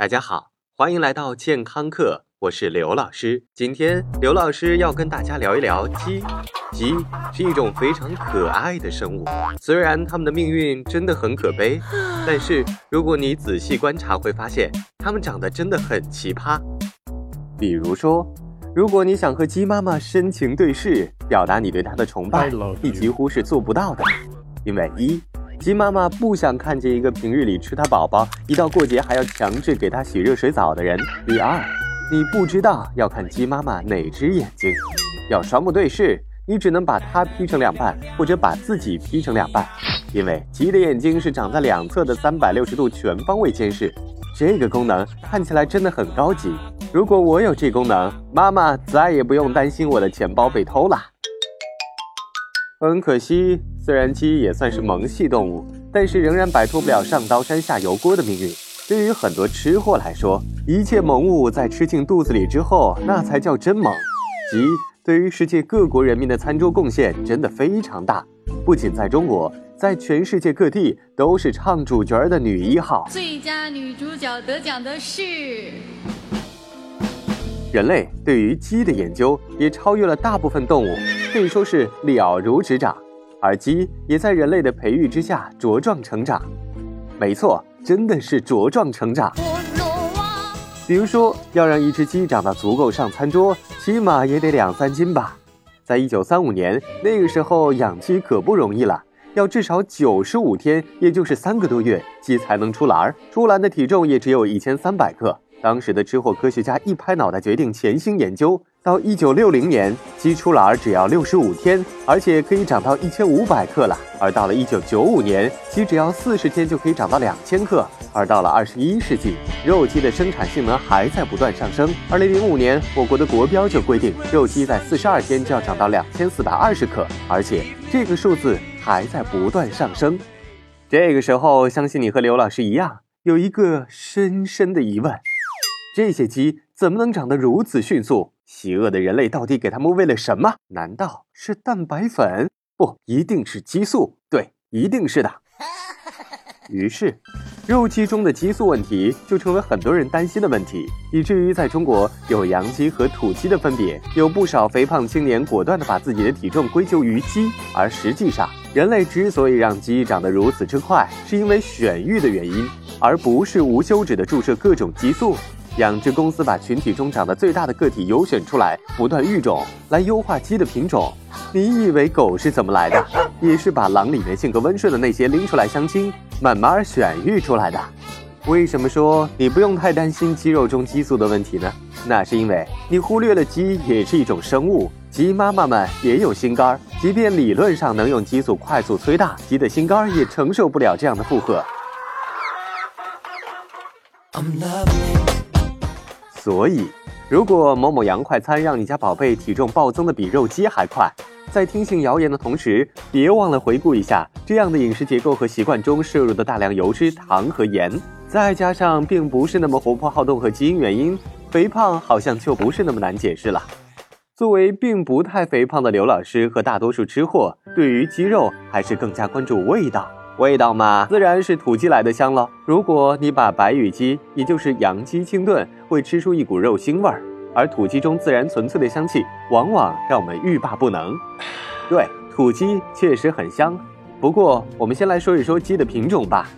大家好，欢迎来到健康课，我是刘老师。今天刘老师要跟大家聊一聊鸡。鸡是一种非常可爱的生物，虽然它们的命运真的很可悲，但是如果你仔细观察，会发现它们长得真的很奇葩。比如说，如果你想和鸡妈妈深情对视，表达你对它的崇拜，你几乎是做不到的，因为一。鸡妈妈不想看见一个平日里吃它宝宝，一到过节还要强制给它洗热水澡的人。第二，你不知道要看鸡妈妈哪只眼睛，要双目对视，你只能把它劈成两半，或者把自己劈成两半，因为鸡的眼睛是长在两侧的，三百六十度全方位监视。这个功能看起来真的很高级。如果我有这功能，妈妈再也不用担心我的钱包被偷了。很可惜。虽然鸡也算是萌系动物，但是仍然摆脱不了上刀山下油锅的命运。对于很多吃货来说，一切萌物在吃进肚子里之后，那才叫真萌。鸡对于世界各国人民的餐桌贡献真的非常大，不仅在中国，在全世界各地都是唱主角的女一号。最佳女主角得奖的是。人类对于鸡的研究也超越了大部分动物，可以说是了如指掌。而鸡也在人类的培育之下茁壮成长，没错，真的是茁壮成长。比如说，要让一只鸡长到足够上餐桌，起码也得两三斤吧。在一九三五年，那个时候养鸡可不容易了，要至少九十五天，也就是三个多月，鸡才能出栏。出栏的体重也只有一千三百克。当时的吃货科学家一拍脑袋，决定潜心研究。到一九六零年，鸡出栏只要六十五天，而且可以长到一千五百克了。而到了一九九五年，鸡只要四十天就可以长到两千克。而到了二十一世纪，肉鸡的生产性能还在不断上升。二零零五年，我国的国标就规定，肉鸡在四十二天就要长到两千四百二十克，而且这个数字还在不断上升。这个时候，相信你和刘老师一样，有一个深深的疑问：这些鸡怎么能长得如此迅速？邪恶的人类到底给它们喂了什么？难道是蛋白粉？不，一定是激素。对，一定是的。于是，肉鸡中的激素问题就成为很多人担心的问题，以至于在中国有洋鸡和土鸡的分别。有不少肥胖青年果断地把自己的体重归咎于鸡，而实际上，人类之所以让鸡长得如此之快，是因为选育的原因，而不是无休止地注射各种激素。养殖公司把群体中长得最大的个体优选出来，不断育种来优化鸡的品种。你以为狗是怎么来的？也是把狼里面性格温顺的那些拎出来相亲，慢慢选育出来的。为什么说你不用太担心鸡肉中激素的问题呢？那是因为你忽略了鸡也是一种生物，鸡妈妈们也有心肝儿，即便理论上能用激素快速催大，鸡的心肝儿也承受不了这样的负荷。所以，如果某某洋快餐让你家宝贝体重暴增的比肉鸡还快，在听信谣言的同时，别忘了回顾一下这样的饮食结构和习惯中摄入的大量油脂、糖和盐，再加上并不是那么活泼好动和基因原因，肥胖好像就不是那么难解释了。作为并不太肥胖的刘老师和大多数吃货，对于鸡肉还是更加关注味道。味道嘛，自然是土鸡来的香了。如果你把白羽鸡，也就是洋鸡清炖，会吃出一股肉腥味儿，而土鸡中自然纯粹的香气，往往让我们欲罢不能。对，土鸡确实很香。不过，我们先来说一说鸡的品种吧。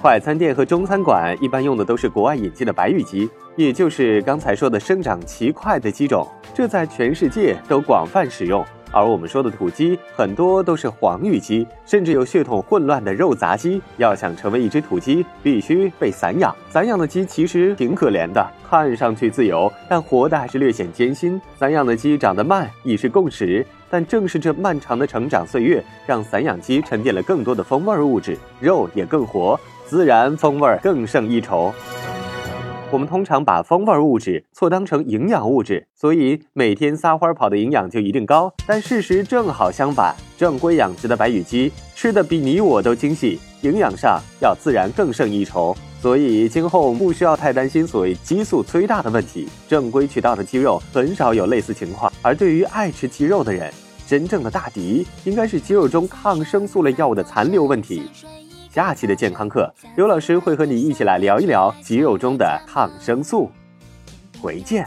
快餐店和中餐馆一般用的都是国外引进的白羽鸡，也就是刚才说的生长奇快的鸡种，这在全世界都广泛使用。而我们说的土鸡很多都是黄羽鸡，甚至有血统混乱的肉杂鸡。要想成为一只土鸡，必须被散养。散养的鸡其实挺可怜的，看上去自由，但活的还是略显艰辛。散养的鸡长得慢已是共识，但正是这漫长的成长岁月，让散养鸡沉淀了更多的风味物质，肉也更活，自然风味更胜一筹。我们通常把风味物质错当成营养物质，所以每天撒欢跑的营养就一定高。但事实正好相反，正规养殖的白羽鸡吃的比你我都精细，营养上要自然更胜一筹。所以今后不需要太担心所谓激素催大的问题。正规渠道的鸡肉很少有类似情况。而对于爱吃鸡肉的人，真正的大敌应该是鸡肉中抗生素类药物的残留问题。下期的健康课，刘老师会和你一起来聊一聊肌肉中的抗生素。回见。